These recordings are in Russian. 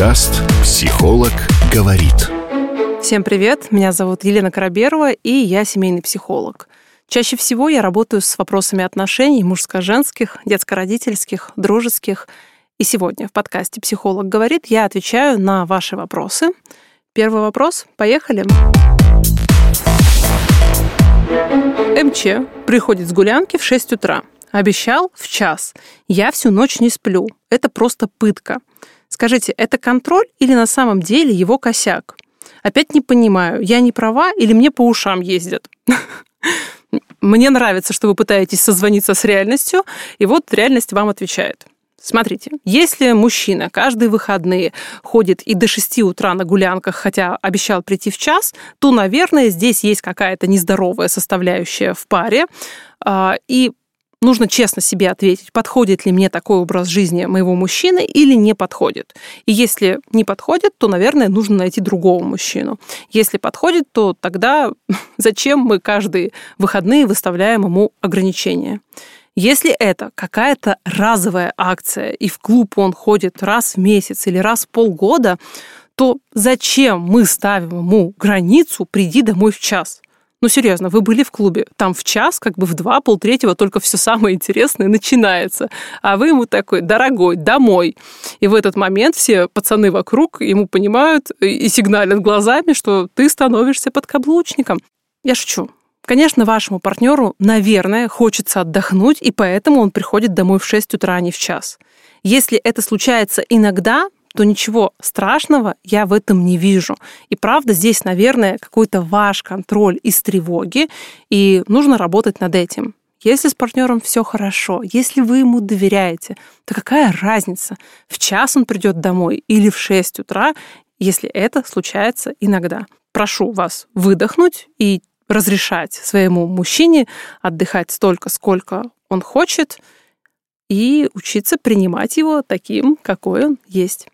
Подкаст «Психолог говорит». Всем привет, меня зовут Елена Караберова, и я семейный психолог. Чаще всего я работаю с вопросами отношений мужско-женских, детско-родительских, дружеских. И сегодня в подкасте «Психолог говорит» я отвечаю на ваши вопросы. Первый вопрос. Поехали. МЧ приходит с гулянки в 6 утра. Обещал в час. Я всю ночь не сплю. Это просто пытка. Скажите, это контроль или на самом деле его косяк? Опять не понимаю, я не права или мне по ушам ездят? Мне нравится, что вы пытаетесь созвониться с реальностью, и вот реальность вам отвечает. Смотрите, если мужчина каждые выходные ходит и до 6 утра на гулянках, хотя обещал прийти в час, то, наверное, здесь есть какая-то нездоровая составляющая в паре. А, и нужно честно себе ответить, подходит ли мне такой образ жизни моего мужчины или не подходит. И если не подходит, то, наверное, нужно найти другого мужчину. Если подходит, то тогда зачем мы каждые выходные выставляем ему ограничения? Если это какая-то разовая акция, и в клуб он ходит раз в месяц или раз в полгода, то зачем мы ставим ему границу «приди домой в час»? Ну, серьезно, вы были в клубе, там в час, как бы в два, полтретьего только все самое интересное начинается. А вы ему такой, дорогой, домой. И в этот момент все пацаны вокруг ему понимают и сигналят глазами, что ты становишься подкаблучником. Я шучу. Конечно, вашему партнеру, наверное, хочется отдохнуть, и поэтому он приходит домой в 6 утра, а не в час. Если это случается иногда, то ничего страшного я в этом не вижу. И правда, здесь, наверное, какой-то ваш контроль из тревоги, и нужно работать над этим. Если с партнером все хорошо, если вы ему доверяете, то какая разница, в час он придет домой или в 6 утра, если это случается иногда. Прошу вас выдохнуть и разрешать своему мужчине отдыхать столько, сколько он хочет, и учиться принимать его таким, какой он есть.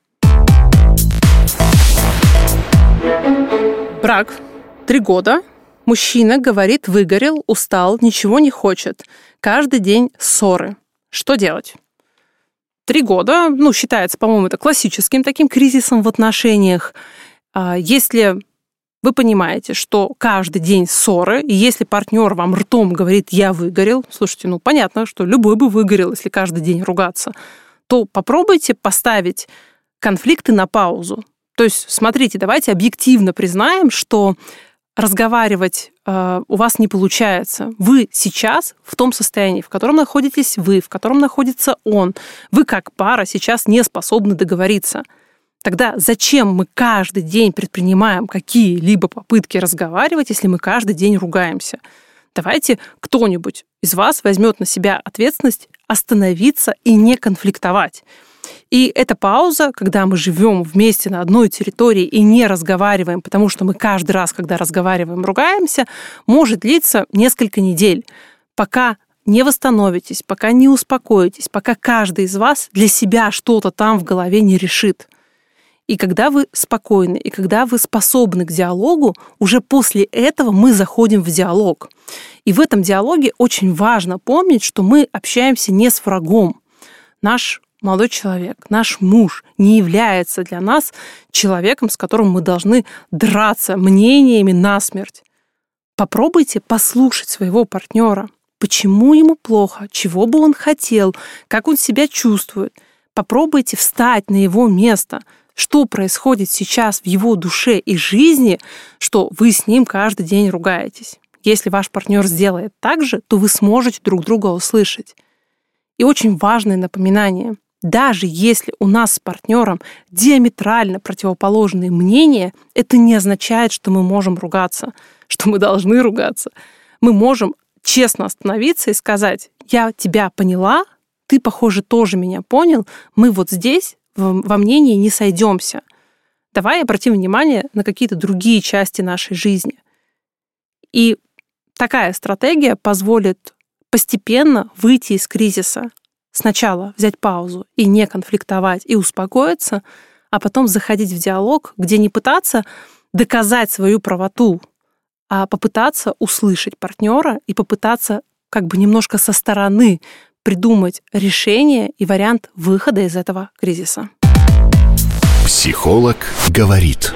Брак. Три года. Мужчина говорит, выгорел, устал, ничего не хочет. Каждый день ссоры. Что делать? Три года, ну, считается, по-моему, это классическим таким кризисом в отношениях. А если вы понимаете, что каждый день ссоры, и если партнер вам ртом говорит «я выгорел», слушайте, ну, понятно, что любой бы выгорел, если каждый день ругаться, то попробуйте поставить конфликты на паузу. То есть, смотрите, давайте объективно признаем, что разговаривать э, у вас не получается. Вы сейчас в том состоянии, в котором находитесь вы, в котором находится он. Вы как пара сейчас не способны договориться. Тогда зачем мы каждый день предпринимаем какие-либо попытки разговаривать, если мы каждый день ругаемся? Давайте кто-нибудь из вас возьмет на себя ответственность остановиться и не конфликтовать. И эта пауза, когда мы живем вместе на одной территории и не разговариваем, потому что мы каждый раз, когда разговариваем, ругаемся, может длиться несколько недель, пока не восстановитесь, пока не успокоитесь, пока каждый из вас для себя что-то там в голове не решит. И когда вы спокойны, и когда вы способны к диалогу, уже после этого мы заходим в диалог. И в этом диалоге очень важно помнить, что мы общаемся не с врагом. Наш молодой человек, наш муж не является для нас человеком, с которым мы должны драться мнениями насмерть. Попробуйте послушать своего партнера, почему ему плохо, чего бы он хотел, как он себя чувствует. Попробуйте встать на его место, что происходит сейчас в его душе и жизни, что вы с ним каждый день ругаетесь. Если ваш партнер сделает так же, то вы сможете друг друга услышать. И очень важное напоминание даже если у нас с партнером диаметрально противоположные мнения, это не означает, что мы можем ругаться, что мы должны ругаться. Мы можем честно остановиться и сказать, я тебя поняла, ты, похоже, тоже меня понял, мы вот здесь во мнении не сойдемся. Давай обратим внимание на какие-то другие части нашей жизни. И такая стратегия позволит постепенно выйти из кризиса, сначала взять паузу и не конфликтовать, и успокоиться, а потом заходить в диалог, где не пытаться доказать свою правоту, а попытаться услышать партнера и попытаться как бы немножко со стороны придумать решение и вариант выхода из этого кризиса. Психолог говорит.